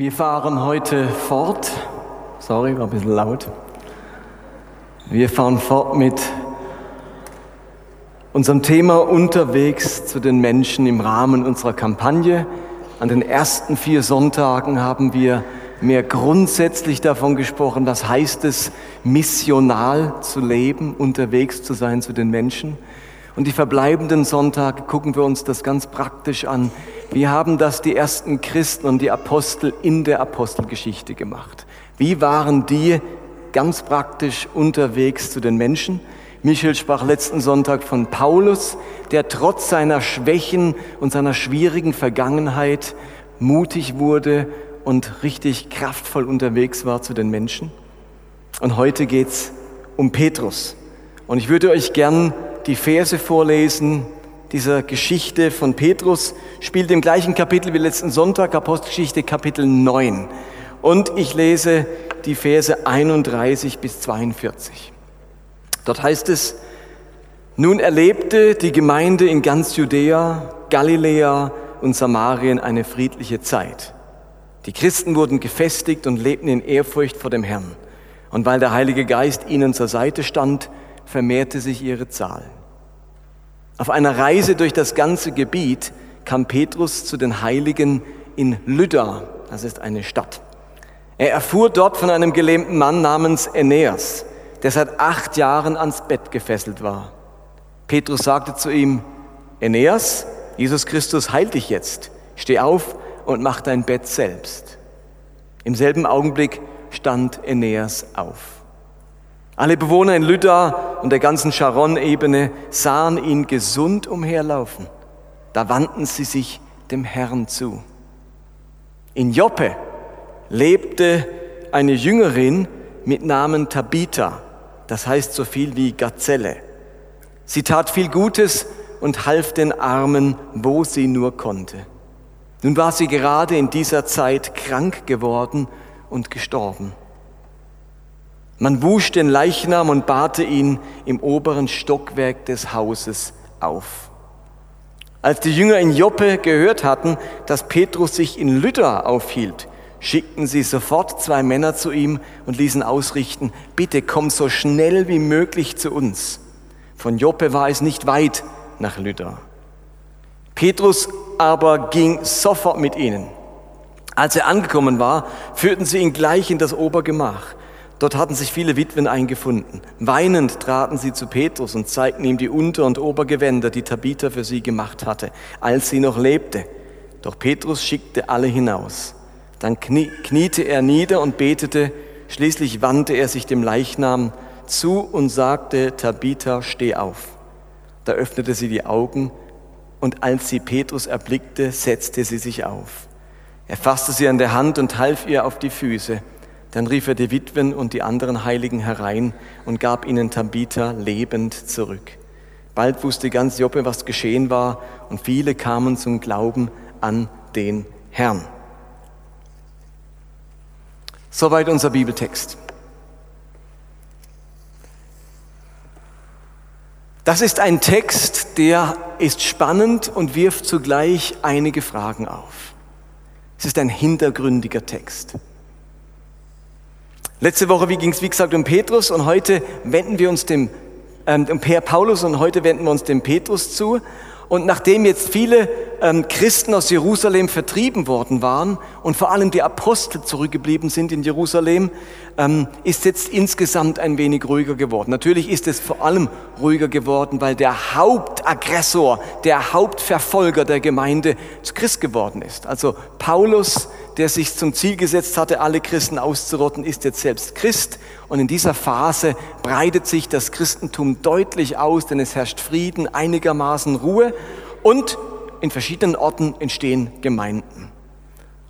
Wir fahren heute fort. Sorry, war ein bisschen laut. Wir fahren fort mit unserem Thema unterwegs zu den Menschen im Rahmen unserer Kampagne. An den ersten vier Sonntagen haben wir mehr grundsätzlich davon gesprochen, was heißt es, missional zu leben, unterwegs zu sein zu den Menschen. Und die verbleibenden Sonntage gucken wir uns das ganz praktisch an. Wie haben das die ersten Christen und die Apostel in der Apostelgeschichte gemacht? Wie waren die ganz praktisch unterwegs zu den Menschen? Michael sprach letzten Sonntag von Paulus, der trotz seiner Schwächen und seiner schwierigen Vergangenheit mutig wurde und richtig kraftvoll unterwegs war zu den Menschen. Und heute geht's um Petrus. Und ich würde euch gern die Verse vorlesen dieser Geschichte von Petrus, spielt im gleichen Kapitel wie letzten Sonntag, Apostelgeschichte Kapitel 9. Und ich lese die Verse 31 bis 42. Dort heißt es, nun erlebte die Gemeinde in ganz Judäa, Galiläa und Samarien eine friedliche Zeit. Die Christen wurden gefestigt und lebten in Ehrfurcht vor dem Herrn. Und weil der Heilige Geist ihnen zur Seite stand, vermehrte sich ihre Zahl. Auf einer Reise durch das ganze Gebiet kam Petrus zu den Heiligen in Lydda, das ist eine Stadt. Er erfuhr dort von einem gelähmten Mann namens Aeneas, der seit acht Jahren ans Bett gefesselt war. Petrus sagte zu ihm, Aeneas, Jesus Christus heilt dich jetzt. Steh auf und mach dein Bett selbst. Im selben Augenblick stand Aeneas auf. Alle Bewohner in Lydda und der ganzen Sharon-Ebene sahen ihn gesund umherlaufen. Da wandten sie sich dem Herrn zu. In Joppe lebte eine Jüngerin mit Namen Tabitha, das heißt so viel wie Gazelle. Sie tat viel Gutes und half den Armen, wo sie nur konnte. Nun war sie gerade in dieser Zeit krank geworden und gestorben. Man wusch den Leichnam und barte ihn im oberen Stockwerk des Hauses auf. Als die Jünger in Joppe gehört hatten, dass Petrus sich in Lydda aufhielt, schickten sie sofort zwei Männer zu ihm und ließen ausrichten, bitte komm so schnell wie möglich zu uns. Von Joppe war es nicht weit nach Lydda. Petrus aber ging sofort mit ihnen. Als er angekommen war, führten sie ihn gleich in das Obergemach. Dort hatten sich viele Witwen eingefunden. Weinend traten sie zu Petrus und zeigten ihm die Unter- und Obergewänder, die Tabitha für sie gemacht hatte, als sie noch lebte. Doch Petrus schickte alle hinaus. Dann kniete er nieder und betete. Schließlich wandte er sich dem Leichnam zu und sagte, Tabitha, steh auf. Da öffnete sie die Augen und als sie Petrus erblickte, setzte sie sich auf. Er fasste sie an der Hand und half ihr auf die Füße. Dann rief er die Witwen und die anderen Heiligen herein und gab ihnen Tabitha lebend zurück. Bald wusste ganz Joppe, was geschehen war, und viele kamen zum Glauben an den Herrn. Soweit unser Bibeltext. Das ist ein Text, der ist spannend und wirft zugleich einige Fragen auf. Es ist ein hintergründiger Text. Letzte Woche ging es, wie gesagt, um Petrus und heute wenden wir uns dem, ähm, um Paulus und heute wenden wir uns dem Petrus zu. Und nachdem jetzt viele ähm, Christen aus Jerusalem vertrieben worden waren und vor allem die Apostel zurückgeblieben sind in Jerusalem, ähm, ist jetzt insgesamt ein wenig ruhiger geworden. Natürlich ist es vor allem ruhiger geworden, weil der Hauptaggressor, der Hauptverfolger der Gemeinde zu Christ geworden ist. Also Paulus, der sich zum Ziel gesetzt hatte, alle Christen auszurotten, ist jetzt selbst Christ. Und in dieser Phase breitet sich das Christentum deutlich aus, denn es herrscht Frieden, einigermaßen Ruhe und in verschiedenen Orten entstehen Gemeinden.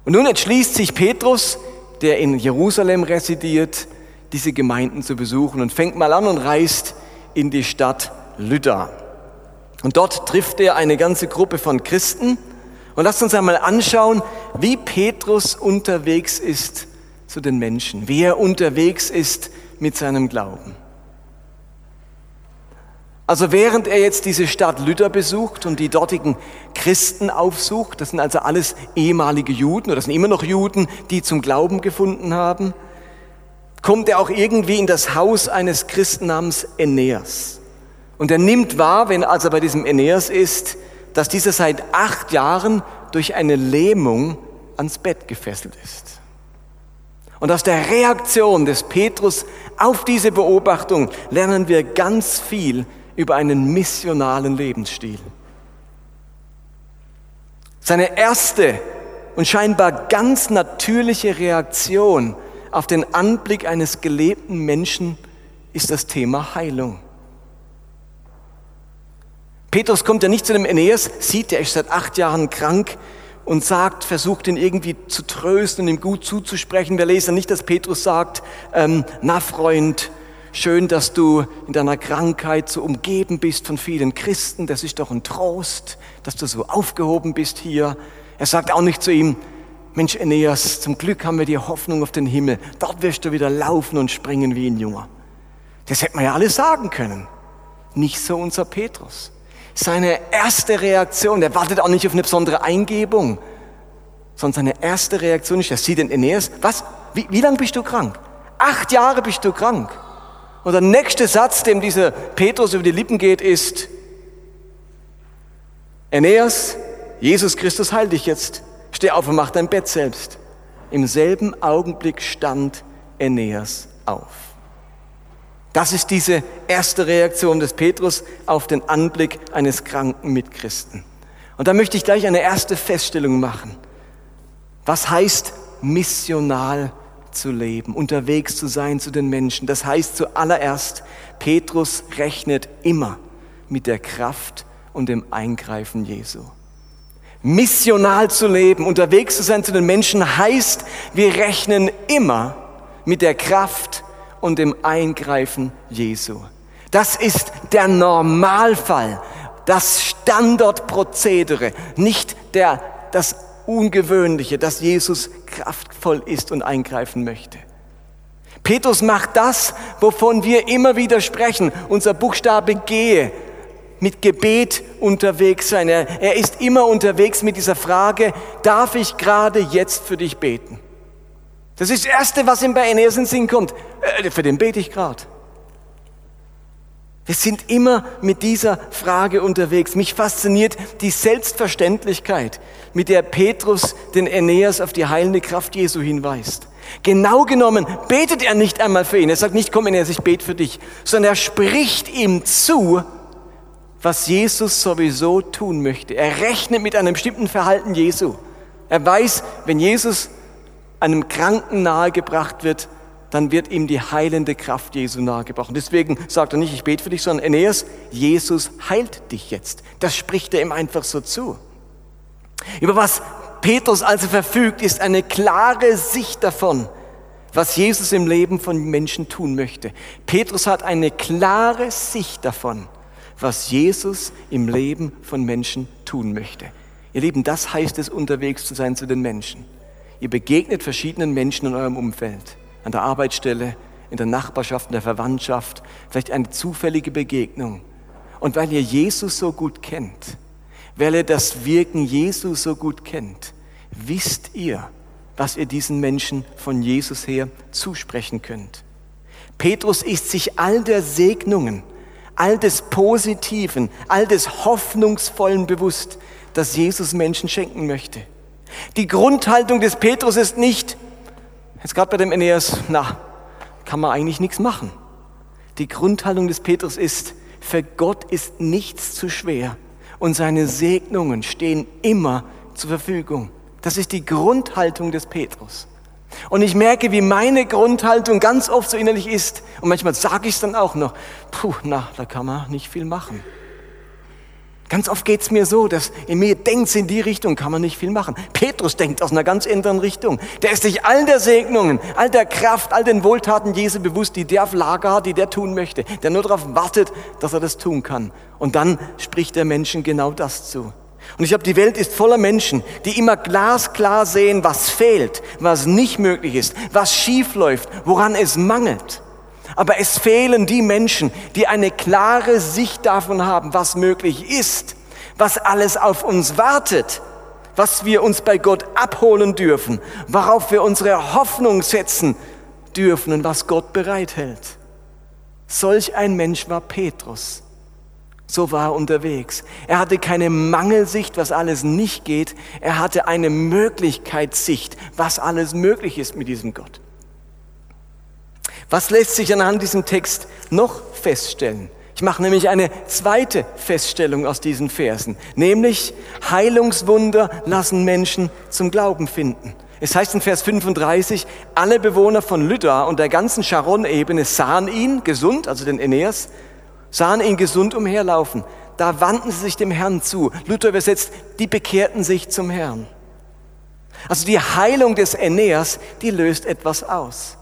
Und nun entschließt sich Petrus, der in Jerusalem residiert, diese Gemeinden zu besuchen und fängt mal an und reist in die Stadt Lydda. Und dort trifft er eine ganze Gruppe von Christen. Und lasst uns einmal anschauen, wie Petrus unterwegs ist zu den Menschen, wie er unterwegs ist mit seinem Glauben. Also während er jetzt diese Stadt Lütter besucht und die dortigen Christen aufsucht, das sind also alles ehemalige Juden oder das sind immer noch Juden, die zum Glauben gefunden haben, kommt er auch irgendwie in das Haus eines Christen namens Aeneas. Und er nimmt wahr, wenn er bei diesem Aeneas ist, dass dieser seit acht Jahren durch eine Lähmung ans Bett gefesselt ist. Und aus der Reaktion des Petrus auf diese Beobachtung lernen wir ganz viel über einen missionalen Lebensstil. Seine erste und scheinbar ganz natürliche Reaktion auf den Anblick eines gelebten Menschen ist das Thema Heilung. Petrus kommt ja nicht zu dem Aeneas, sieht, er ist seit acht Jahren krank und sagt, versucht ihn irgendwie zu trösten und ihm gut zuzusprechen. Wir lesen nicht, dass Petrus sagt, ähm, na Freund, Schön, dass du in deiner Krankheit so umgeben bist von vielen Christen. Das ist doch ein Trost, dass du so aufgehoben bist hier. Er sagt auch nicht zu ihm, Mensch, Aeneas, zum Glück haben wir die Hoffnung auf den Himmel. Dort wirst du wieder laufen und springen wie ein Junge. Das hätte man ja alles sagen können. Nicht so unser Petrus. Seine erste Reaktion, er wartet auch nicht auf eine besondere Eingebung, sondern seine erste Reaktion ist, er sieht den Aeneas, was, wie, wie lange bist du krank? Acht Jahre bist du krank. Und der nächste Satz, dem dieser Petrus über die Lippen geht, ist, Aeneas, Jesus Christus heil dich jetzt. Steh auf und mach dein Bett selbst. Im selben Augenblick stand Aeneas auf. Das ist diese erste Reaktion des Petrus auf den Anblick eines kranken Mitchristen. Und da möchte ich gleich eine erste Feststellung machen. Was heißt missional zu leben, unterwegs zu sein zu den Menschen. Das heißt zuallererst, Petrus rechnet immer mit der Kraft und dem Eingreifen Jesu. Missional zu leben, unterwegs zu sein zu den Menschen, heißt, wir rechnen immer mit der Kraft und dem Eingreifen Jesu. Das ist der Normalfall, das Standardprozedere, nicht der, das Ungewöhnliche, dass Jesus kraftvoll ist und eingreifen möchte. Petrus macht das, wovon wir immer wieder sprechen. Unser Buchstabe Gehe, mit Gebet unterwegs sein. Er, er ist immer unterwegs mit dieser Frage, darf ich gerade jetzt für dich beten? Das ist das Erste, was ihm bei Aeneas in Sinn kommt. Äh, für den bete ich gerade. Wir sind immer mit dieser Frage unterwegs. Mich fasziniert die Selbstverständlichkeit, mit der Petrus den Aeneas auf die heilende Kraft Jesu hinweist. Genau genommen betet er nicht einmal für ihn. Er sagt nicht, komm Aeneas, ich bete für dich, sondern er spricht ihm zu, was Jesus sowieso tun möchte. Er rechnet mit einem bestimmten Verhalten Jesu. Er weiß, wenn Jesus einem Kranken nahegebracht wird, dann wird ihm die heilende Kraft Jesu nahegebracht. Und deswegen sagt er nicht, ich bete für dich, sondern Aeneas, Jesus heilt dich jetzt. Das spricht er ihm einfach so zu. Über was Petrus also verfügt, ist eine klare Sicht davon, was Jesus im Leben von Menschen tun möchte. Petrus hat eine klare Sicht davon, was Jesus im Leben von Menschen tun möchte. Ihr Lieben, das heißt es, unterwegs zu sein zu den Menschen. Ihr begegnet verschiedenen Menschen in eurem Umfeld an der Arbeitsstelle, in der Nachbarschaft, in der Verwandtschaft, vielleicht eine zufällige Begegnung. Und weil ihr Jesus so gut kennt, weil ihr das Wirken Jesu so gut kennt, wisst ihr, was ihr diesen Menschen von Jesus her zusprechen könnt. Petrus ist sich all der Segnungen, all des Positiven, all des Hoffnungsvollen bewusst, dass Jesus Menschen schenken möchte. Die Grundhaltung des Petrus ist nicht, Jetzt gerade bei dem Aeneas, na, kann man eigentlich nichts machen. Die Grundhaltung des Petrus ist, für Gott ist nichts zu schwer und seine Segnungen stehen immer zur Verfügung. Das ist die Grundhaltung des Petrus. Und ich merke, wie meine Grundhaltung ganz oft so innerlich ist. Und manchmal sage ich es dann auch noch. Puh, na, da kann man nicht viel machen. Ganz oft geht es mir so, dass in mir denkt in die Richtung, kann man nicht viel machen. Petrus denkt aus einer ganz anderen Richtung. Der ist sich all der Segnungen, all der Kraft, all den Wohltaten Jesu bewusst, die der auf Lager hat, die der tun möchte. Der nur darauf wartet, dass er das tun kann. Und dann spricht der Menschen genau das zu. Und ich glaube, die Welt ist voller Menschen, die immer glasklar sehen, was fehlt, was nicht möglich ist, was schief läuft, woran es mangelt. Aber es fehlen die Menschen, die eine klare Sicht davon haben, was möglich ist, was alles auf uns wartet, was wir uns bei Gott abholen dürfen, worauf wir unsere Hoffnung setzen dürfen und was Gott bereithält. Solch ein Mensch war Petrus. So war er unterwegs. Er hatte keine Mangelsicht, was alles nicht geht. Er hatte eine Möglichkeitssicht, was alles möglich ist mit diesem Gott. Was lässt sich anhand diesem Text noch feststellen? Ich mache nämlich eine zweite Feststellung aus diesen Versen, nämlich Heilungswunder lassen Menschen zum Glauben finden. Es heißt in Vers 35, alle Bewohner von Lydda und der ganzen Sharon-Ebene sahen ihn gesund, also den Aeneas, sahen ihn gesund umherlaufen. Da wandten sie sich dem Herrn zu. Luther übersetzt, die bekehrten sich zum Herrn. Also die Heilung des Aeneas, die löst etwas aus.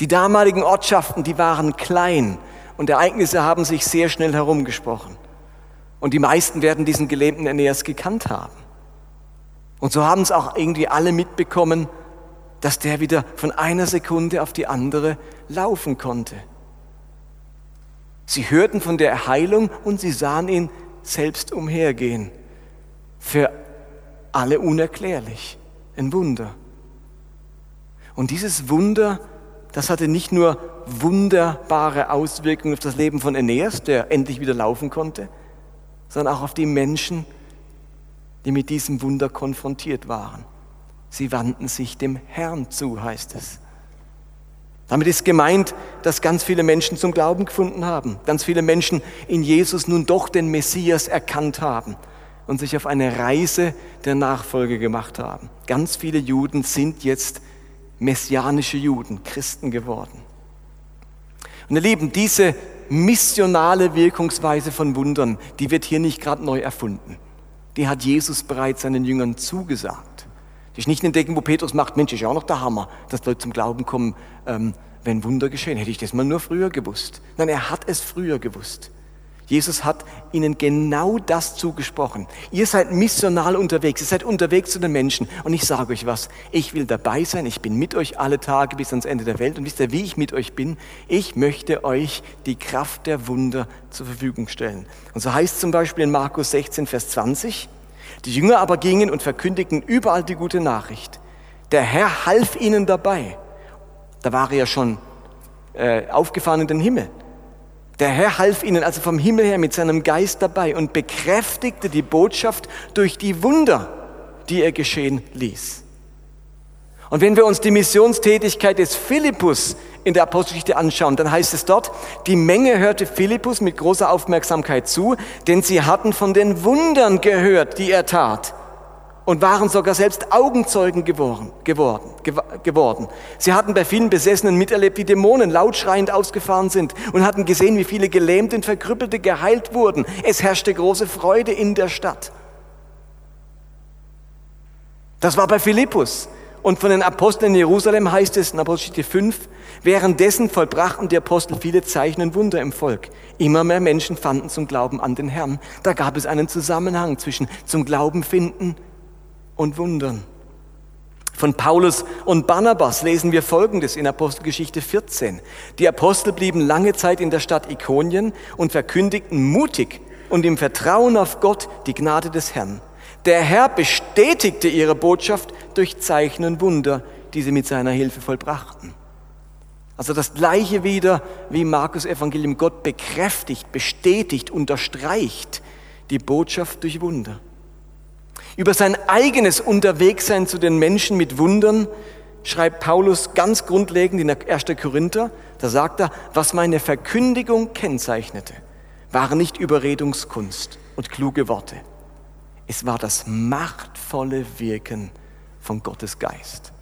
Die damaligen Ortschaften, die waren klein und Ereignisse haben sich sehr schnell herumgesprochen. Und die meisten werden diesen gelähmten Aeneas gekannt haben. Und so haben es auch irgendwie alle mitbekommen, dass der wieder von einer Sekunde auf die andere laufen konnte. Sie hörten von der Heilung und sie sahen ihn selbst umhergehen. Für alle unerklärlich. Ein Wunder. Und dieses Wunder das hatte nicht nur wunderbare Auswirkungen auf das Leben von Aeneas, der endlich wieder laufen konnte, sondern auch auf die Menschen, die mit diesem Wunder konfrontiert waren. Sie wandten sich dem Herrn zu, heißt es. Damit ist gemeint, dass ganz viele Menschen zum Glauben gefunden haben, ganz viele Menschen in Jesus nun doch den Messias erkannt haben und sich auf eine Reise der Nachfolge gemacht haben. Ganz viele Juden sind jetzt messianische Juden, Christen geworden. Und ihr Lieben, diese missionale Wirkungsweise von Wundern, die wird hier nicht gerade neu erfunden. Die hat Jesus bereits seinen Jüngern zugesagt. Die ist nicht entdecken, wo Petrus macht, Mensch, ist ja auch noch der Hammer, dass Leute zum Glauben kommen, ähm, wenn Wunder geschehen. Hätte ich das mal nur früher gewusst. Nein, er hat es früher gewusst. Jesus hat ihnen genau das zugesprochen. Ihr seid missional unterwegs, ihr seid unterwegs zu den Menschen. Und ich sage euch was, ich will dabei sein, ich bin mit euch alle Tage bis ans Ende der Welt. Und wisst ihr, wie ich mit euch bin? Ich möchte euch die Kraft der Wunder zur Verfügung stellen. Und so heißt zum Beispiel in Markus 16, Vers 20, die Jünger aber gingen und verkündigten überall die gute Nachricht. Der Herr half ihnen dabei. Da war er ja schon äh, aufgefahren in den Himmel. Der Herr half ihnen also vom Himmel her mit seinem Geist dabei und bekräftigte die Botschaft durch die Wunder, die er geschehen ließ. Und wenn wir uns die Missionstätigkeit des Philippus in der Apostelgeschichte anschauen, dann heißt es dort, die Menge hörte Philippus mit großer Aufmerksamkeit zu, denn sie hatten von den Wundern gehört, die er tat und waren sogar selbst Augenzeugen geworden, geworden, geworden. Sie hatten bei vielen Besessenen miterlebt, wie Dämonen laut schreiend ausgefahren sind und hatten gesehen, wie viele Gelähmte und Verkrüppelte geheilt wurden. Es herrschte große Freude in der Stadt. Das war bei Philippus. Und von den Aposteln in Jerusalem heißt es in Apostelgeschichte 5, währenddessen vollbrachten die Apostel viele Zeichen und Wunder im Volk. Immer mehr Menschen fanden zum Glauben an den Herrn. Da gab es einen Zusammenhang zwischen zum Glauben finden und Wundern. Von Paulus und Barnabas lesen wir Folgendes in Apostelgeschichte 14. Die Apostel blieben lange Zeit in der Stadt Ikonien und verkündigten mutig und im Vertrauen auf Gott die Gnade des Herrn. Der Herr bestätigte ihre Botschaft durch Zeichen und Wunder, die sie mit seiner Hilfe vollbrachten. Also das gleiche wieder wie Markus Evangelium. Gott bekräftigt, bestätigt, unterstreicht die Botschaft durch Wunder. Über sein eigenes Unterwegssein zu den Menschen mit Wundern schreibt Paulus ganz grundlegend in 1. Korinther, da sagt er, was meine Verkündigung kennzeichnete, war nicht Überredungskunst und kluge Worte. Es war das machtvolle Wirken von Gottes Geist.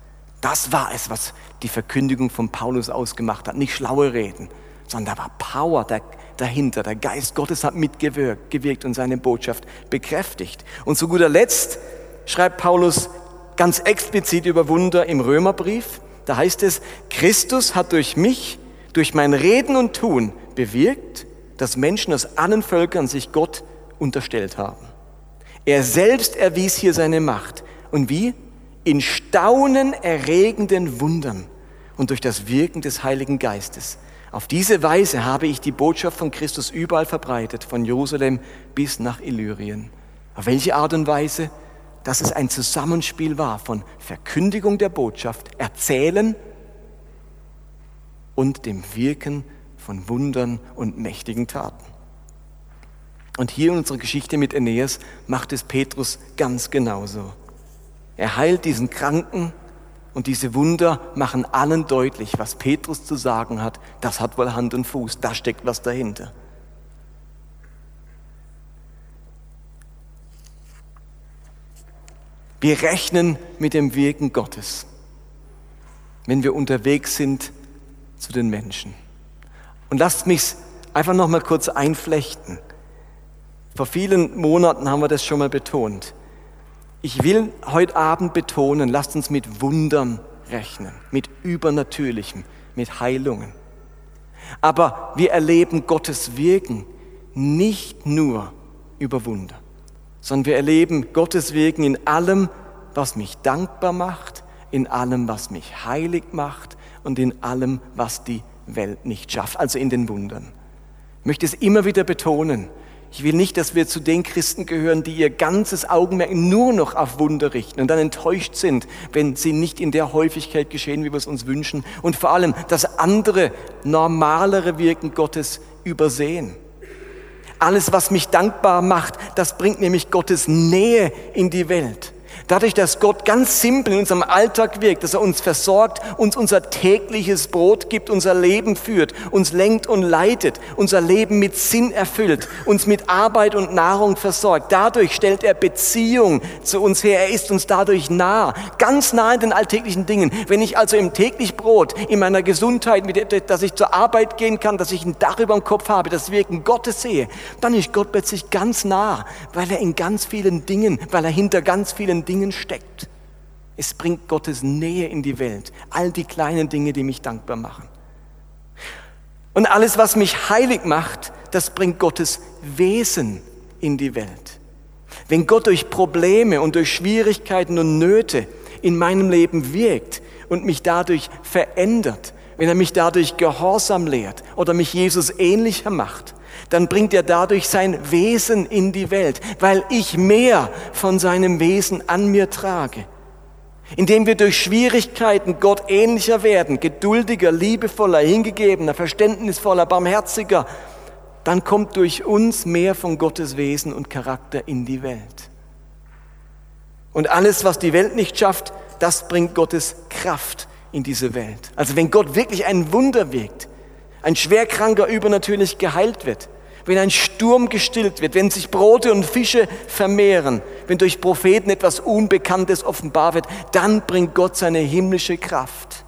Das war es, was die Verkündigung von Paulus ausgemacht hat. Nicht schlaue Reden, sondern da war Power, der, dahinter. Der Geist Gottes hat mitgewirkt gewirkt und seine Botschaft bekräftigt. Und zu guter Letzt schreibt Paulus ganz explizit über Wunder im Römerbrief. Da heißt es, Christus hat durch mich, durch mein Reden und Tun bewirkt, dass Menschen aus allen Völkern sich Gott unterstellt haben. Er selbst erwies hier seine Macht. Und wie? In Staunen erregenden Wundern und durch das Wirken des Heiligen Geistes Auf diese Weise habe ich die Botschaft von Christus überall verbreitet, von Jerusalem bis nach Illyrien. Auf welche Art und Weise? Dass es ein Zusammenspiel war von Verkündigung der Botschaft, Erzählen und dem Wirken von Wundern und mächtigen Taten. Und hier in unserer Geschichte mit Aeneas macht es Petrus ganz genauso. Er heilt diesen Kranken, und diese Wunder machen allen deutlich, was Petrus zu sagen hat. Das hat wohl Hand und Fuß, da steckt was dahinter. Wir rechnen mit dem Wirken Gottes, wenn wir unterwegs sind zu den Menschen. Und lasst mich einfach noch mal kurz einflechten. Vor vielen Monaten haben wir das schon mal betont. Ich will heute Abend betonen, lasst uns mit Wundern rechnen, mit Übernatürlichem, mit Heilungen. Aber wir erleben Gottes Wirken nicht nur über Wunder, sondern wir erleben Gottes Wirken in allem, was mich dankbar macht, in allem, was mich heilig macht und in allem, was die Welt nicht schafft, also in den Wundern. Ich möchte es immer wieder betonen. Ich will nicht, dass wir zu den Christen gehören, die ihr ganzes Augenmerk nur noch auf Wunder richten und dann enttäuscht sind, wenn sie nicht in der Häufigkeit geschehen, wie wir es uns wünschen. Und vor allem das andere, normalere Wirken Gottes übersehen. Alles, was mich dankbar macht, das bringt nämlich Gottes Nähe in die Welt. Dadurch, dass Gott ganz simpel in unserem Alltag wirkt, dass er uns versorgt, uns unser tägliches Brot gibt, unser Leben führt, uns lenkt und leitet, unser Leben mit Sinn erfüllt, uns mit Arbeit und Nahrung versorgt. Dadurch stellt er Beziehung zu uns her. Er ist uns dadurch nah, ganz nah in den alltäglichen Dingen. Wenn ich also im täglich Brot, in meiner Gesundheit, mit, dass ich zur Arbeit gehen kann, dass ich ein Dach über dem Kopf habe, das Wirken Gottes sehe, dann ist Gott plötzlich ganz nah, weil er in ganz vielen Dingen, weil er hinter ganz vielen Dingen Dingen steckt. Es bringt Gottes Nähe in die Welt. All die kleinen Dinge, die mich dankbar machen. Und alles, was mich heilig macht, das bringt Gottes Wesen in die Welt. Wenn Gott durch Probleme und durch Schwierigkeiten und Nöte in meinem Leben wirkt und mich dadurch verändert, wenn er mich dadurch Gehorsam lehrt oder mich Jesus ähnlicher macht, dann bringt er dadurch sein Wesen in die Welt, weil ich mehr von seinem Wesen an mir trage. Indem wir durch Schwierigkeiten Gott ähnlicher werden, geduldiger, liebevoller, hingegebener, verständnisvoller, barmherziger, dann kommt durch uns mehr von Gottes Wesen und Charakter in die Welt. Und alles, was die Welt nicht schafft, das bringt Gottes Kraft in diese Welt. Also wenn Gott wirklich ein Wunder wirkt, ein Schwerkranker übernatürlich geheilt wird, wenn ein Sturm gestillt wird, wenn sich Brote und Fische vermehren, wenn durch Propheten etwas Unbekanntes offenbar wird, dann bringt Gott seine himmlische Kraft,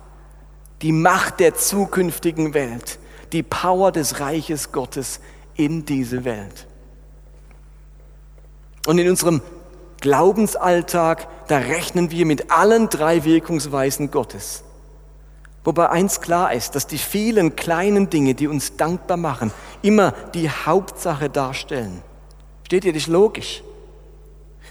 die Macht der zukünftigen Welt, die Power des Reiches Gottes in diese Welt. Und in unserem Glaubensalltag, da rechnen wir mit allen drei Wirkungsweisen Gottes. Wobei eins klar ist, dass die vielen kleinen Dinge, die uns dankbar machen, immer die Hauptsache darstellen. Steht ihr, das logisch.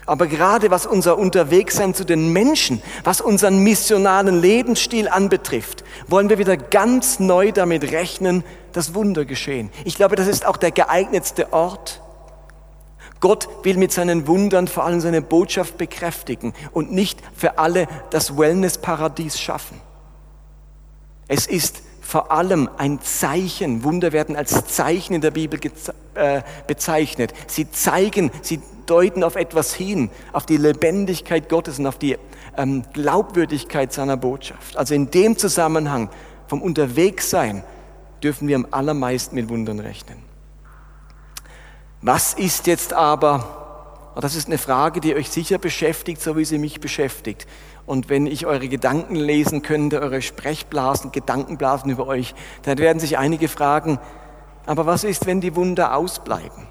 Aber gerade was unser Unterwegssein zu den Menschen, was unseren missionalen Lebensstil anbetrifft, wollen wir wieder ganz neu damit rechnen, dass Wunder geschehen. Ich glaube, das ist auch der geeignetste Ort. Gott will mit seinen Wundern vor allem seine Botschaft bekräftigen und nicht für alle das Wellness-Paradies schaffen. Es ist vor allem ein Zeichen. Wunder werden als Zeichen in der Bibel äh, bezeichnet. Sie zeigen, sie deuten auf etwas hin, auf die Lebendigkeit Gottes und auf die ähm, Glaubwürdigkeit seiner Botschaft. Also in dem Zusammenhang vom Unterwegssein dürfen wir am allermeisten mit Wundern rechnen. Was ist jetzt aber, das ist eine Frage, die euch sicher beschäftigt, so wie sie mich beschäftigt. Und wenn ich eure Gedanken lesen könnte, eure Sprechblasen, Gedankenblasen über euch, dann werden sich einige fragen, aber was ist, wenn die Wunder ausbleiben?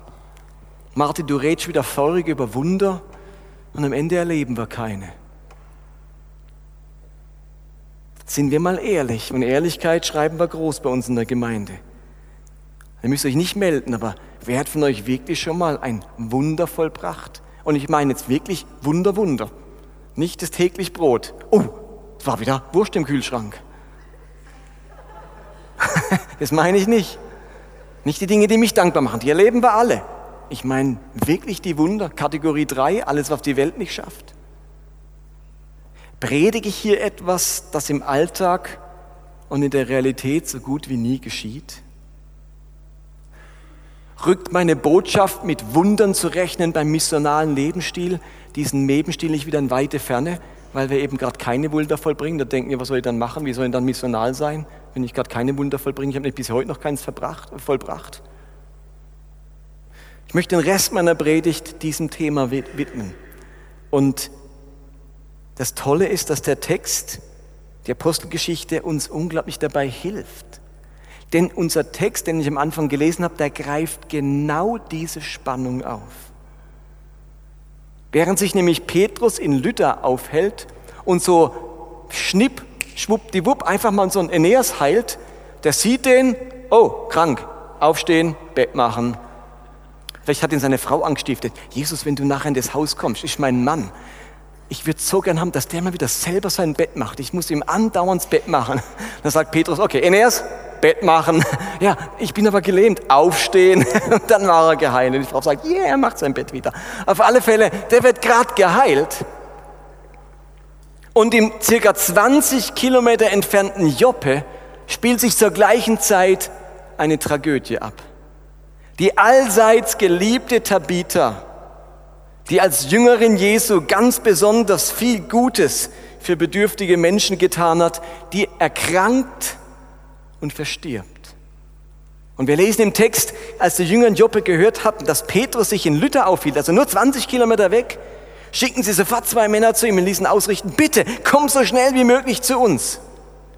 Martin, du redest wieder feurig über Wunder und am Ende erleben wir keine. Sind wir mal ehrlich und Ehrlichkeit schreiben wir groß bei uns in der Gemeinde. Ihr müsst euch nicht melden, aber wer hat von euch wirklich schon mal ein Wunder vollbracht? Und ich meine jetzt wirklich Wunder, Wunder nicht das täglich Brot. Oh, es war wieder Wurst im Kühlschrank. das meine ich nicht. Nicht die Dinge, die mich dankbar machen, die erleben wir alle. Ich meine wirklich die Wunder, Kategorie 3, alles, was die Welt nicht schafft. Predige ich hier etwas, das im Alltag und in der Realität so gut wie nie geschieht? Rückt meine Botschaft mit Wundern zu rechnen beim missionalen Lebensstil, diesen Lebensstil nicht wieder in weite Ferne, weil wir eben gerade keine Wunder vollbringen? Da denken wir, was soll ich dann machen? Wie soll ich dann missional sein, wenn ich gerade keine Wunder vollbringe? Ich habe bis heute noch keins verbracht, vollbracht. Ich möchte den Rest meiner Predigt diesem Thema widmen. Und das Tolle ist, dass der Text, die Apostelgeschichte, uns unglaublich dabei hilft. Denn unser Text, den ich am Anfang gelesen habe, der greift genau diese Spannung auf. Während sich nämlich Petrus in Lydda aufhält und so schnipp, schwuppdiwupp einfach mal so ein Aeneas heilt, der sieht den, oh, krank, aufstehen, Bett machen, Vielleicht hat ihn seine Frau angestiftet. Jesus, wenn du nachher in das Haus kommst, ist mein Mann. Ich würde so gern haben, dass der mal wieder selber sein Bett macht. Ich muss ihm andauernd das Bett machen. Dann sagt Petrus, okay, Eneas, Bett machen. Ja, ich bin aber gelähmt. Aufstehen. Und dann war er geheilt. Und die Frau sagt, yeah, er macht sein Bett wieder. Auf alle Fälle, der wird gerade geheilt. Und im circa 20 Kilometer entfernten Joppe spielt sich zur gleichen Zeit eine Tragödie ab. Die allseits geliebte Tabitha, die als Jüngerin Jesu ganz besonders viel Gutes für bedürftige Menschen getan hat, die erkrankt und verstirbt. Und wir lesen im Text, als die Jünger in Joppe gehört hatten, dass Petrus sich in Lütter aufhielt, also nur 20 Kilometer weg, schickten sie sofort zwei Männer zu ihm und ließen ausrichten, bitte, komm so schnell wie möglich zu uns.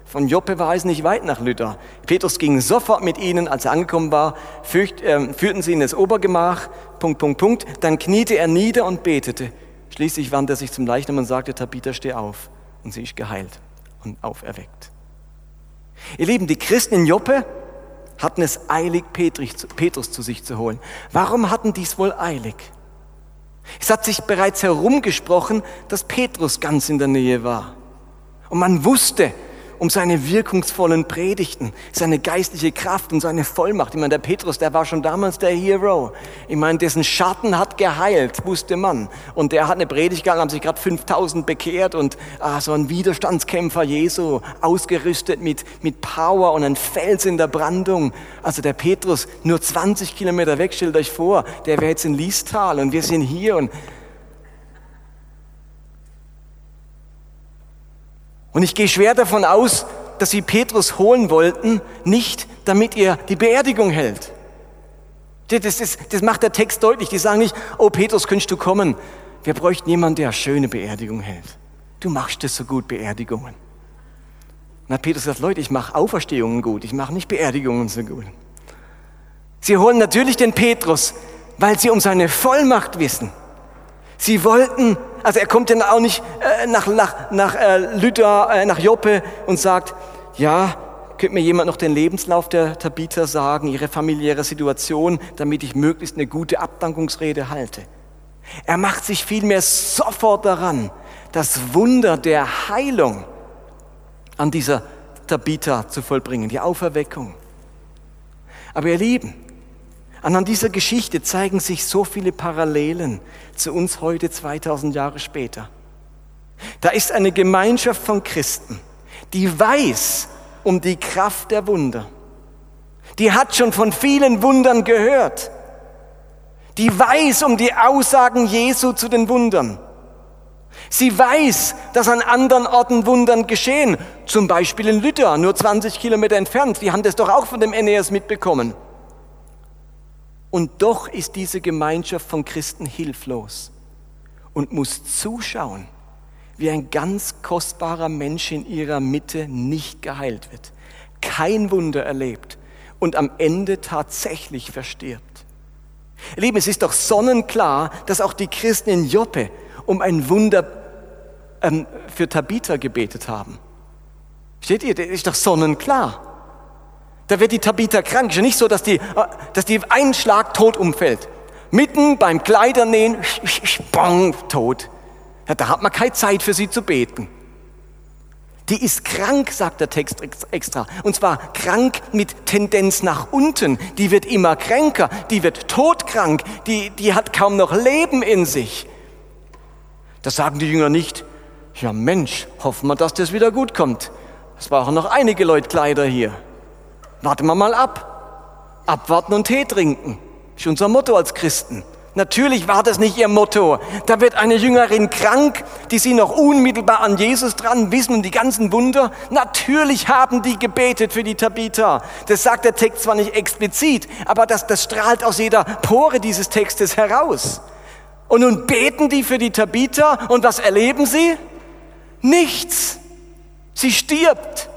Von Joppe war es nicht weit nach Lydda. Petrus ging sofort mit ihnen, als er angekommen war, fürcht, äh, führten sie in das Obergemach, Punkt, Punkt, Punkt. Dann kniete er nieder und betete. Schließlich wandte er sich zum Leichnam und sagte, Tabitha, steh auf. Und sie ist geheilt und auferweckt. Ihr Lieben, die Christen in Joppe hatten es eilig, Petrus zu sich zu holen. Warum hatten die es wohl eilig? Es hat sich bereits herumgesprochen, dass Petrus ganz in der Nähe war. Und man wusste, um seine wirkungsvollen Predigten, seine geistliche Kraft und seine Vollmacht. Ich meine, der Petrus, der war schon damals der Hero. Ich meine, dessen Schatten hat geheilt, wusste man. Und der hat eine Predigt gegangen, haben sich gerade 5000 bekehrt und ah, so ein Widerstandskämpfer Jesu, ausgerüstet mit, mit Power und ein Fels in der Brandung. Also der Petrus, nur 20 Kilometer weg, stellt euch vor, der wäre jetzt in Liestal und wir sind hier und Und ich gehe schwer davon aus, dass sie Petrus holen wollten, nicht damit er die Beerdigung hält. Das, das, das macht der Text deutlich. Die sagen nicht, oh Petrus, könntest du kommen? Wir bräuchten jemanden, der schöne Beerdigung hält. Du machst das so gut, Beerdigungen. Hat Petrus gesagt, Leute, ich mache Auferstehungen gut, ich mache nicht Beerdigungen so gut. Sie holen natürlich den Petrus, weil sie um seine Vollmacht wissen. Sie wollten, also er kommt dann auch nicht äh, nach, nach, nach äh, Lydda, äh, nach Joppe und sagt, ja, könnte mir jemand noch den Lebenslauf der Tabitha sagen, ihre familiäre Situation, damit ich möglichst eine gute Abdankungsrede halte. Er macht sich vielmehr sofort daran, das Wunder der Heilung an dieser Tabitha zu vollbringen, die Auferweckung. Aber ihr Lieben, Anhand dieser Geschichte zeigen sich so viele Parallelen zu uns heute 2000 Jahre später. Da ist eine Gemeinschaft von Christen, die weiß um die Kraft der Wunder. Die hat schon von vielen Wundern gehört. Die weiß um die Aussagen Jesu zu den Wundern. Sie weiß, dass an anderen Orten Wundern geschehen, zum Beispiel in Lütter, nur 20 Kilometer entfernt. Die haben das doch auch von dem Aeneas mitbekommen. Und doch ist diese Gemeinschaft von Christen hilflos und muss zuschauen, wie ein ganz kostbarer Mensch in ihrer Mitte nicht geheilt wird, kein Wunder erlebt und am Ende tatsächlich verstirbt. Lieben, es ist doch sonnenklar, dass auch die Christen in Joppe um ein Wunder ähm, für Tabitha gebetet haben. Steht ihr? Das ist doch sonnenklar. Da wird die Tabitha krank. Ist nicht so, dass die, äh, dass die einen Schlag tot umfällt. Mitten beim Kleidernähen, bang, tot. Ja, da hat man keine Zeit für sie zu beten. Die ist krank, sagt der Text extra. Und zwar krank mit Tendenz nach unten. Die wird immer kränker. Die wird todkrank. Die, die hat kaum noch Leben in sich. Das sagen die Jünger nicht. Ja Mensch, hoffen wir, dass das wieder gut kommt. Es brauchen noch einige Leute Kleider hier. Warten wir mal ab. Abwarten und Tee trinken. Ist unser Motto als Christen. Natürlich war das nicht ihr Motto. Da wird eine Jüngerin krank, die sie noch unmittelbar an Jesus dran wissen und die ganzen Wunder. Natürlich haben die gebetet für die Tabitha. Das sagt der Text zwar nicht explizit, aber das, das strahlt aus jeder Pore dieses Textes heraus. Und nun beten die für die Tabitha und was erleben sie? Nichts. Sie stirbt.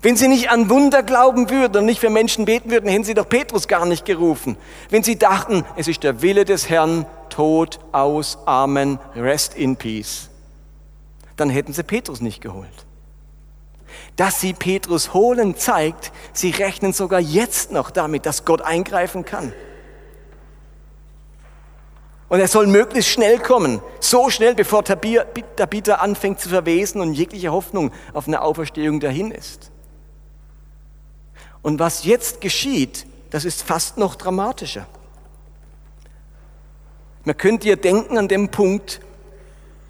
Wenn sie nicht an Wunder glauben würden und nicht für Menschen beten würden, hätten sie doch Petrus gar nicht gerufen. Wenn sie dachten, es ist der Wille des Herrn, Tod aus, Amen, rest in peace, dann hätten sie Petrus nicht geholt. Dass sie Petrus holen, zeigt, sie rechnen sogar jetzt noch damit, dass Gott eingreifen kann. Und er soll möglichst schnell kommen, so schnell, bevor Tabitha anfängt zu verwesen und jegliche Hoffnung auf eine Auferstehung dahin ist. Und was jetzt geschieht, das ist fast noch dramatischer. Man könnte ja denken an dem Punkt,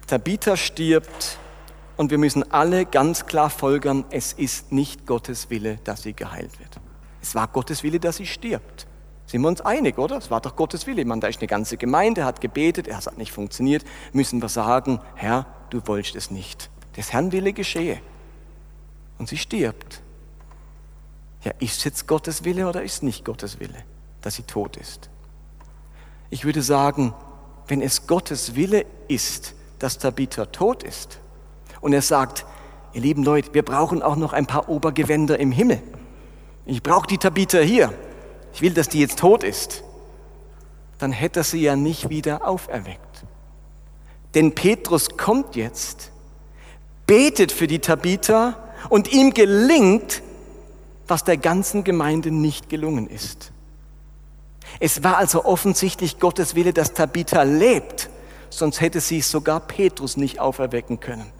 Tabitha stirbt und wir müssen alle ganz klar folgern, es ist nicht Gottes Wille, dass sie geheilt wird. Es war Gottes Wille, dass sie stirbt. Sind wir uns einig, oder? Es war doch Gottes Wille. Man, da ist eine ganze Gemeinde, hat gebetet, es hat nicht funktioniert. Müssen wir sagen, Herr, du wolltest es nicht. Des Herrn Wille geschehe. Und sie stirbt. Ja, ist jetzt Gottes Wille oder ist nicht Gottes Wille, dass sie tot ist? Ich würde sagen, wenn es Gottes Wille ist, dass Tabitha tot ist, und er sagt, ihr lieben Leute, wir brauchen auch noch ein paar Obergewänder im Himmel. Ich brauche die Tabitha hier. Ich will, dass die jetzt tot ist. Dann hätte er sie ja nicht wieder auferweckt. Denn Petrus kommt jetzt, betet für die Tabitha und ihm gelingt, was der ganzen Gemeinde nicht gelungen ist. Es war also offensichtlich Gottes Wille, dass Tabitha lebt, sonst hätte sie sogar Petrus nicht auferwecken können.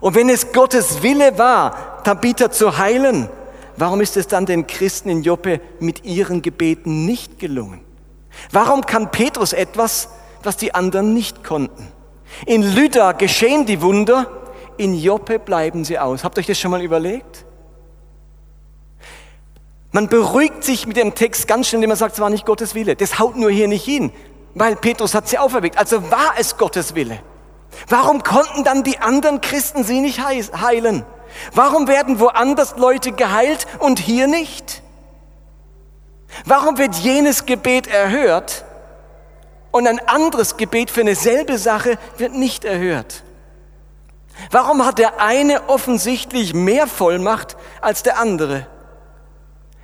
Und wenn es Gottes Wille war, Tabitha zu heilen, warum ist es dann den Christen in Joppe mit ihren Gebeten nicht gelungen? Warum kann Petrus etwas, was die anderen nicht konnten? In Lydda geschehen die Wunder, in Joppe bleiben sie aus. Habt ihr euch das schon mal überlegt? Man beruhigt sich mit dem Text ganz schnell, indem man sagt, es war nicht Gottes Wille. Das haut nur hier nicht hin, weil Petrus hat sie auferweckt. Also war es Gottes Wille. Warum konnten dann die anderen Christen sie nicht heilen? Warum werden woanders Leute geheilt und hier nicht? Warum wird jenes Gebet erhört und ein anderes Gebet für eine selbe Sache wird nicht erhört? Warum hat der eine offensichtlich mehr Vollmacht als der andere?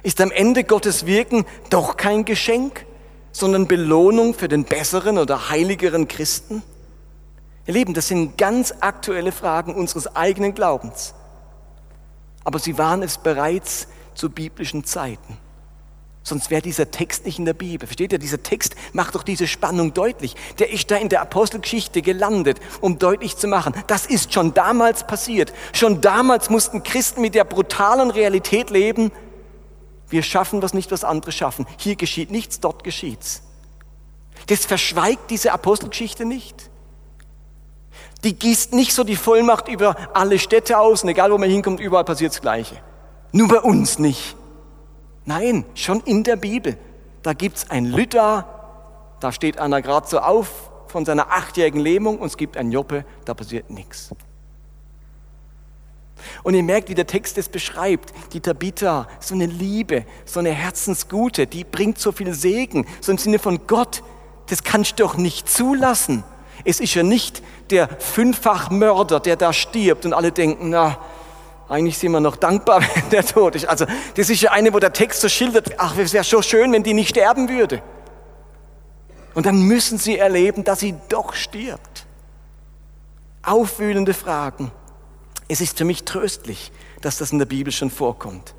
Ist am Ende Gottes Wirken doch kein Geschenk, sondern Belohnung für den besseren oder heiligeren Christen? Ihr Lieben, das sind ganz aktuelle Fragen unseres eigenen Glaubens. Aber sie waren es bereits zu biblischen Zeiten. Sonst wäre dieser Text nicht in der Bibel. Versteht ihr? Dieser Text macht doch diese Spannung deutlich. Der ist da in der Apostelgeschichte gelandet, um deutlich zu machen, das ist schon damals passiert. Schon damals mussten Christen mit der brutalen Realität leben, wir schaffen was nicht, was andere schaffen. Hier geschieht nichts, dort geschieht's. Das verschweigt diese Apostelgeschichte nicht. Die gießt nicht so die Vollmacht über alle Städte aus und egal wo man hinkommt, überall passiert das Gleiche. Nur bei uns nicht. Nein, schon in der Bibel. Da gibt's ein Lydda, da steht einer gerade so auf von seiner achtjährigen Lähmung und es gibt ein Joppe, da passiert nichts. Und ihr merkt, wie der Text es beschreibt. Die Tabitha, so eine Liebe, so eine Herzensgute, die bringt so viel Segen, so im Sinne von Gott, das kannst du doch nicht zulassen. Es ist ja nicht der Fünffachmörder, der da stirbt und alle denken, na, eigentlich sind wir noch dankbar, wenn der tot ist. Also, das ist ja eine, wo der Text so schildert, ach, es wäre so schön, wenn die nicht sterben würde. Und dann müssen sie erleben, dass sie doch stirbt. Aufwühlende Fragen. Es ist für mich tröstlich, dass das in der Bibel schon vorkommt.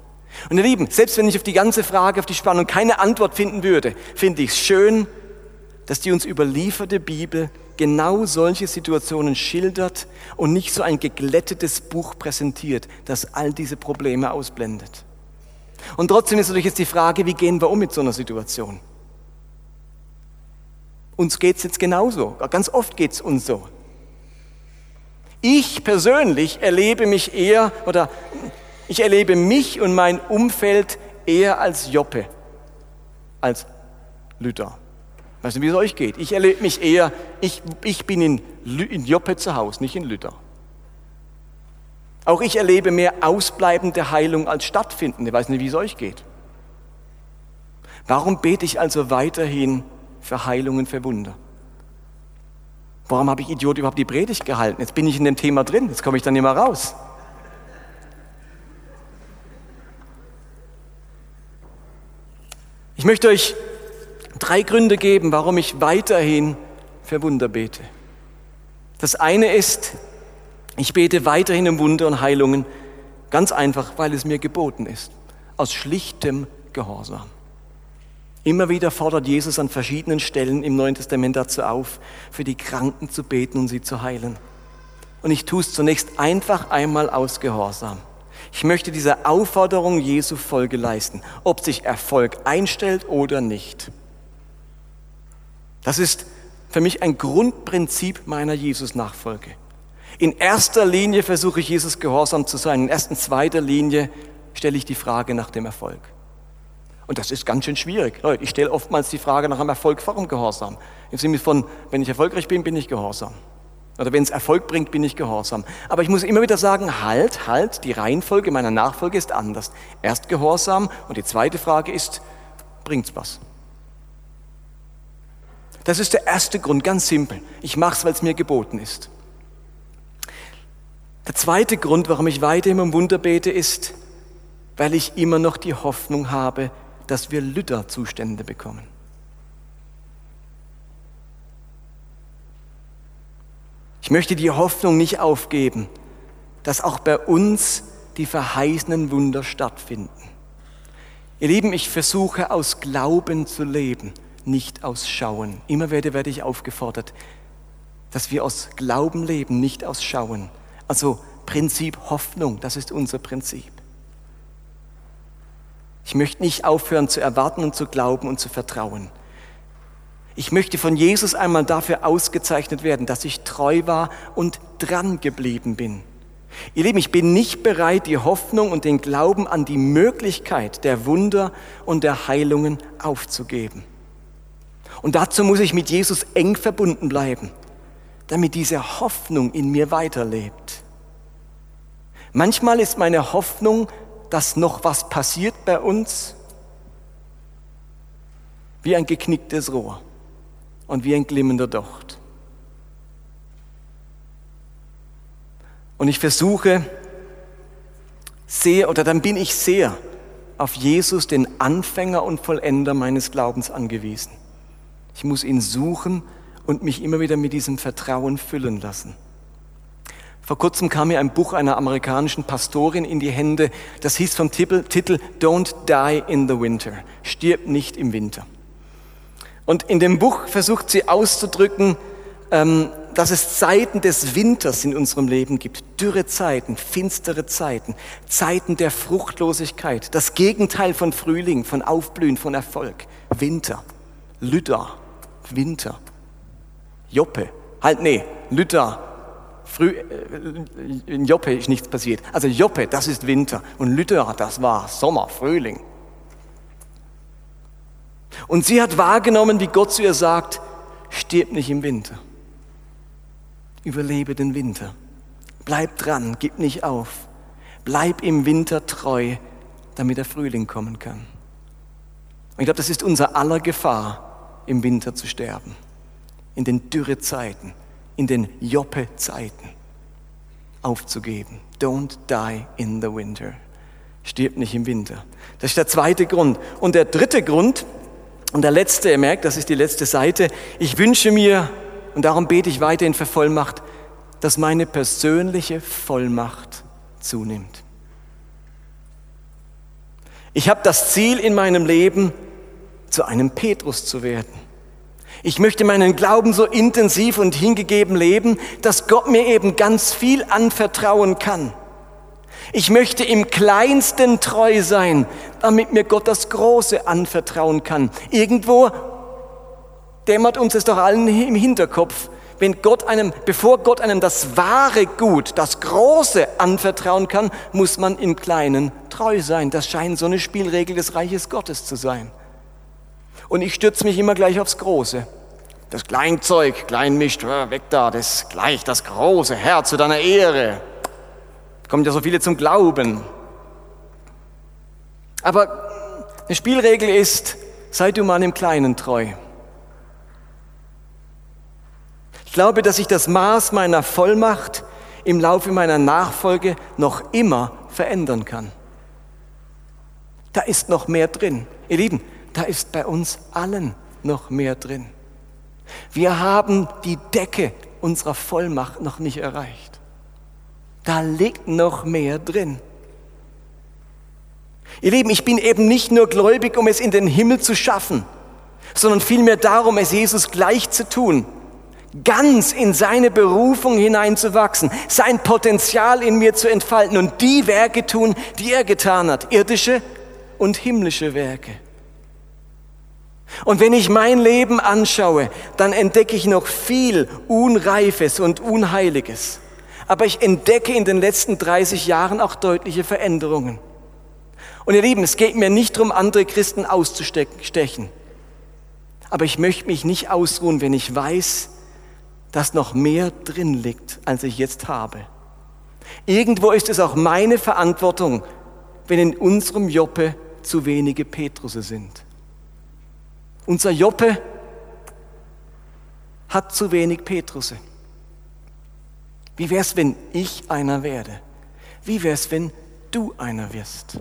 Und ihr Lieben, selbst wenn ich auf die ganze Frage, auf die Spannung keine Antwort finden würde, finde ich es schön, dass die uns überlieferte Bibel genau solche Situationen schildert und nicht so ein geglättetes Buch präsentiert, das all diese Probleme ausblendet. Und trotzdem ist natürlich jetzt die Frage, wie gehen wir um mit so einer Situation? Uns geht es jetzt genauso. Ganz oft geht es uns so. Ich persönlich erlebe mich eher oder ich erlebe mich und mein Umfeld eher als Joppe, als Luther. Weißt du, wie es euch geht? Ich erlebe mich eher, ich, ich bin in, in Joppe zu Hause, nicht in Luther. Auch ich erlebe mehr ausbleibende Heilung als stattfindende. Ich weiß nicht, wie es euch geht. Warum bete ich also weiterhin für Heilungen, für Wunder? Warum habe ich Idiot überhaupt die Predigt gehalten? Jetzt bin ich in dem Thema drin, jetzt komme ich dann nicht mehr raus. Ich möchte euch drei Gründe geben, warum ich weiterhin für Wunder bete. Das eine ist, ich bete weiterhin um Wunder und Heilungen, ganz einfach, weil es mir geboten ist, aus schlichtem Gehorsam. Immer wieder fordert Jesus an verschiedenen Stellen im Neuen Testament dazu auf, für die Kranken zu beten und sie zu heilen. Und ich tue es zunächst einfach einmal aus Gehorsam. Ich möchte dieser Aufforderung Jesu Folge leisten, ob sich Erfolg einstellt oder nicht. Das ist für mich ein Grundprinzip meiner Jesus-Nachfolge. In erster Linie versuche ich Jesus gehorsam zu sein. In erster, zweiter Linie stelle ich die Frage nach dem Erfolg. Und das ist ganz schön schwierig. Leute, ich stelle oftmals die Frage nach dem Erfolg dem Gehorsam. Im Sinne von, wenn ich erfolgreich bin, bin ich gehorsam. Oder wenn es Erfolg bringt, bin ich gehorsam. Aber ich muss immer wieder sagen, halt, halt, die Reihenfolge meiner Nachfolge ist anders. Erst Gehorsam und die zweite Frage ist, bringt's was? Das ist der erste Grund, ganz simpel. Ich mache es, weil es mir geboten ist. Der zweite Grund, warum ich weiterhin um Wunder bete, ist, weil ich immer noch die Hoffnung habe, dass wir Luther-Zustände bekommen. Ich möchte die Hoffnung nicht aufgeben, dass auch bei uns die verheißenen Wunder stattfinden. Ihr Lieben, ich versuche aus Glauben zu leben nicht aus Schauen. Immer werde, werde ich aufgefordert, dass wir aus Glauben leben, nicht aus Schauen. Also Prinzip Hoffnung, das ist unser Prinzip. Ich möchte nicht aufhören zu erwarten und zu glauben und zu vertrauen. Ich möchte von Jesus einmal dafür ausgezeichnet werden, dass ich treu war und dran geblieben bin. Ihr Lieben, ich bin nicht bereit, die Hoffnung und den Glauben an die Möglichkeit der Wunder und der Heilungen aufzugeben. Und dazu muss ich mit Jesus eng verbunden bleiben, damit diese Hoffnung in mir weiterlebt. Manchmal ist meine Hoffnung, dass noch was passiert bei uns, wie ein geknicktes Rohr und wie ein glimmender Docht. Und ich versuche sehr, oder dann bin ich sehr auf Jesus, den Anfänger und Vollender meines Glaubens angewiesen. Ich muss ihn suchen und mich immer wieder mit diesem Vertrauen füllen lassen. Vor kurzem kam mir ein Buch einer amerikanischen Pastorin in die Hände. Das hieß vom Titel, Don't Die in the Winter. Stirb nicht im Winter. Und in dem Buch versucht sie auszudrücken, ähm, dass es Zeiten des Winters in unserem Leben gibt. Dürre Zeiten, finstere Zeiten, Zeiten der Fruchtlosigkeit. Das Gegenteil von Frühling, von Aufblühen, von Erfolg. Winter, Lüder, Winter. Joppe. Halt, nee, Luther. Früh, äh, in Joppe ist nichts passiert. Also Joppe, das ist Winter. Und Luther, das war Sommer, Frühling. Und sie hat wahrgenommen, wie Gott zu ihr sagt, stirb nicht im Winter. Überlebe den Winter. Bleib dran, gib nicht auf. Bleib im Winter treu, damit der Frühling kommen kann. Und ich glaube, das ist unser aller Gefahr im Winter zu sterben, in den Dürrezeiten, in den Joppe-Zeiten aufzugeben. Don't die in the winter. Stirb nicht im Winter. Das ist der zweite Grund. Und der dritte Grund, und der letzte, ihr merkt, das ist die letzte Seite, ich wünsche mir, und darum bete ich weiterhin für Vollmacht, dass meine persönliche Vollmacht zunimmt. Ich habe das Ziel in meinem Leben, zu einem Petrus zu werden. Ich möchte meinen Glauben so intensiv und hingegeben leben, dass Gott mir eben ganz viel anvertrauen kann. Ich möchte im kleinsten treu sein, damit mir Gott das Große anvertrauen kann. Irgendwo dämmert uns es doch allen im Hinterkopf, wenn Gott einem, bevor Gott einem das wahre Gut, das Große anvertrauen kann, muss man im Kleinen treu sein. Das scheint so eine Spielregel des Reiches Gottes zu sein. Und ich stürze mich immer gleich aufs Große. Das Kleinzeug, Kleinmischt, weg da, das gleich das große Herr zu deiner Ehre. Kommt ja so viele zum Glauben. Aber eine Spielregel ist, sei du mal im Kleinen treu. Ich glaube, dass sich das Maß meiner Vollmacht im Laufe meiner Nachfolge noch immer verändern kann. Da ist noch mehr drin. Ihr Lieben, da ist bei uns allen noch mehr drin. Wir haben die Decke unserer Vollmacht noch nicht erreicht. Da liegt noch mehr drin. Ihr Lieben, ich bin eben nicht nur gläubig, um es in den Himmel zu schaffen, sondern vielmehr darum, es Jesus gleich zu tun, ganz in seine Berufung hineinzuwachsen, sein Potenzial in mir zu entfalten und die Werke tun, die er getan hat, irdische und himmlische Werke. Und wenn ich mein Leben anschaue, dann entdecke ich noch viel Unreifes und Unheiliges. Aber ich entdecke in den letzten 30 Jahren auch deutliche Veränderungen. Und ihr Lieben, es geht mir nicht darum, andere Christen auszustechen. Aber ich möchte mich nicht ausruhen, wenn ich weiß, dass noch mehr drin liegt, als ich jetzt habe. Irgendwo ist es auch meine Verantwortung, wenn in unserem Joppe zu wenige Petrusse sind. Unser Joppe hat zu wenig Petrusse. Wie wär's, wenn ich einer werde? Wie wär's, wenn du einer wirst?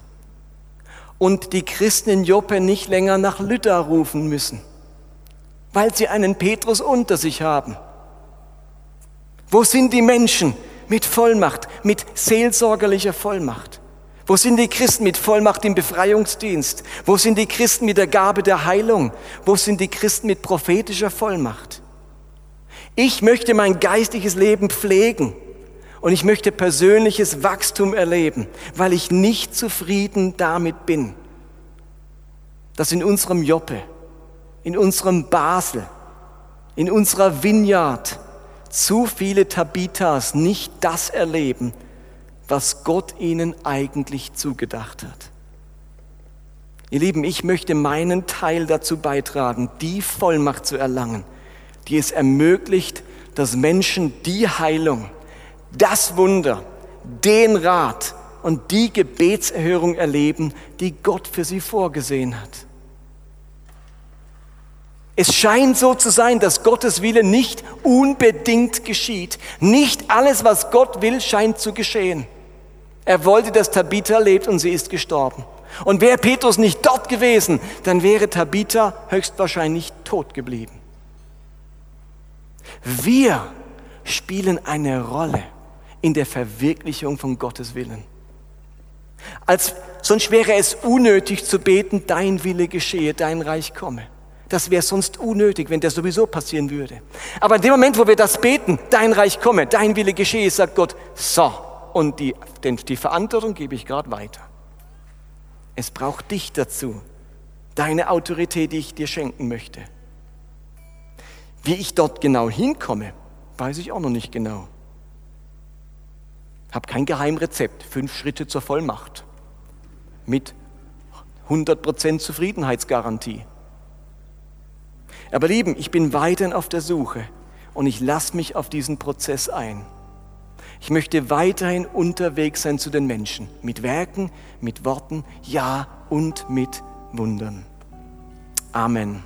Und die Christen in Joppe nicht länger nach Lydda rufen müssen, weil sie einen Petrus unter sich haben. Wo sind die Menschen mit Vollmacht, mit seelsorgerlicher Vollmacht? Wo sind die Christen mit Vollmacht im Befreiungsdienst? Wo sind die Christen mit der Gabe der Heilung? Wo sind die Christen mit prophetischer Vollmacht? Ich möchte mein geistliches Leben pflegen und ich möchte persönliches Wachstum erleben, weil ich nicht zufrieden damit bin, dass in unserem Joppe, in unserem Basel, in unserer Vineyard zu viele Tabitas nicht das erleben, was Gott ihnen eigentlich zugedacht hat. Ihr Lieben, ich möchte meinen Teil dazu beitragen, die Vollmacht zu erlangen, die es ermöglicht, dass Menschen die Heilung, das Wunder, den Rat und die Gebetserhörung erleben, die Gott für sie vorgesehen hat. Es scheint so zu sein, dass Gottes Wille nicht unbedingt geschieht. Nicht alles, was Gott will, scheint zu geschehen. Er wollte, dass Tabitha lebt und sie ist gestorben. Und wäre Petrus nicht dort gewesen, dann wäre Tabitha höchstwahrscheinlich tot geblieben. Wir spielen eine Rolle in der Verwirklichung von Gottes Willen. Als, sonst wäre es unnötig zu beten, dein Wille geschehe, dein Reich komme. Das wäre sonst unnötig, wenn das sowieso passieren würde. Aber in dem Moment, wo wir das beten, dein Reich komme, dein Wille geschehe, sagt Gott, so, und die, den, die Verantwortung gebe ich gerade weiter. Es braucht dich dazu, deine Autorität, die ich dir schenken möchte. Wie ich dort genau hinkomme, weiß ich auch noch nicht genau. Habe kein Geheimrezept, fünf Schritte zur Vollmacht mit 100% Zufriedenheitsgarantie. Aber lieben, ich bin weiterhin auf der Suche und ich lasse mich auf diesen Prozess ein. Ich möchte weiterhin unterwegs sein zu den Menschen. Mit Werken, mit Worten, ja und mit Wundern. Amen.